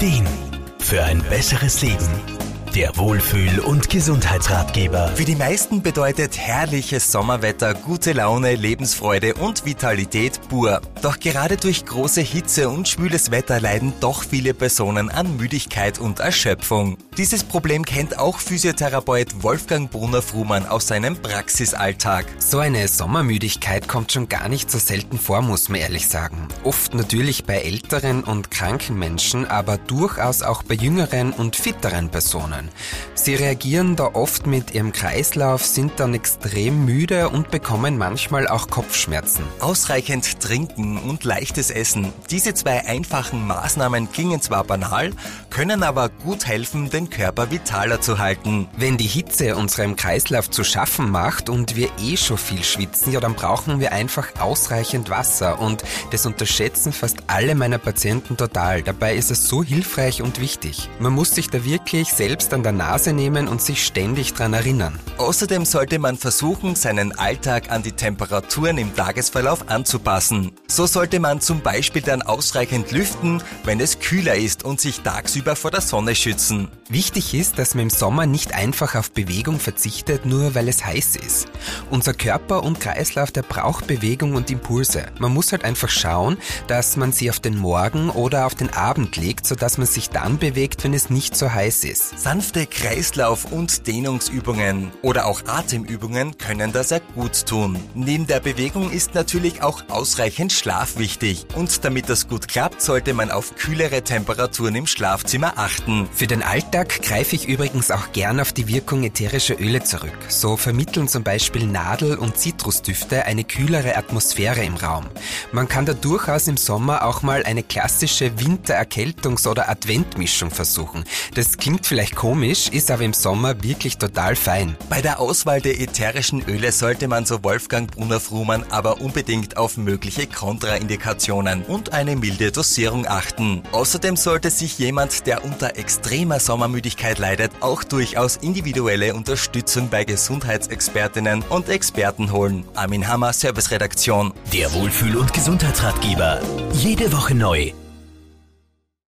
Ideen für ein besseres Leben. Der Wohlfühl- und Gesundheitsratgeber. Für die meisten bedeutet herrliches Sommerwetter gute Laune, Lebensfreude und Vitalität pur. Doch gerade durch große Hitze und schwüles Wetter leiden doch viele Personen an Müdigkeit und Erschöpfung. Dieses Problem kennt auch Physiotherapeut Wolfgang Brunner-Frumann aus seinem Praxisalltag. So eine Sommermüdigkeit kommt schon gar nicht so selten vor, muss man ehrlich sagen. Oft natürlich bei älteren und kranken Menschen, aber durchaus auch bei jüngeren und fitteren Personen. Sie reagieren da oft mit ihrem Kreislauf, sind dann extrem müde und bekommen manchmal auch Kopfschmerzen. Ausreichend trinken und leichtes Essen. Diese zwei einfachen Maßnahmen klingen zwar banal, können aber gut helfen, den Körper vitaler zu halten. Wenn die Hitze unserem Kreislauf zu schaffen macht und wir eh schon viel schwitzen, ja dann brauchen wir einfach ausreichend Wasser und das unterschätzen fast alle meiner Patienten total. Dabei ist es so hilfreich und wichtig. Man muss sich da wirklich selbst an der Nase nehmen und sich ständig dran erinnern. Außerdem sollte man versuchen, seinen Alltag an die Temperaturen im Tagesverlauf anzupassen. So sollte man zum Beispiel dann ausreichend lüften, wenn es kühler ist und sich tagsüber vor der Sonne schützen. Wichtig ist, dass man im Sommer nicht einfach auf Bewegung verzichtet, nur weil es heiß ist. Unser Körper und Kreislauf, der braucht Bewegung und Impulse. Man muss halt einfach schauen, dass man sie auf den Morgen oder auf den Abend legt, sodass man sich dann bewegt, wenn es nicht so heiß ist. Sanfte Kreislauf- und Dehnungsübungen oder auch Atemübungen können das sehr gut tun. Neben der Bewegung ist natürlich auch ausreichend Schlaf wichtig. Und damit das gut klappt, sollte man auf kühlere Temperaturen im Schlafzimmer achten. Für den Alltag greife ich übrigens auch gern auf die Wirkung ätherischer Öle zurück. So vermitteln zum Beispiel Nadel- und Zitrusdüfte eine kühlere Atmosphäre im Raum. Man kann da durchaus im Sommer auch mal eine klassische Wintererkältungs- oder Adventmischung versuchen. Das klingt vielleicht komisch, ist aber im Sommer wirklich total fein. Bei der Auswahl der ätherischen Öle sollte man so Wolfgang Brunner-Frumann aber unbedingt auf mögliche Kontraindikationen und eine milde Dosierung achten. Außerdem sollte sich jemand, der unter extremer Sommermüdigkeit leidet, auch durchaus individuelle Unterstützung bei Gesundheitsexpertinnen und Experten holen. Armin Hammer, Serviceredaktion. Der Wohlfühl- und Gesundheitsratgeber. Jede Woche neu.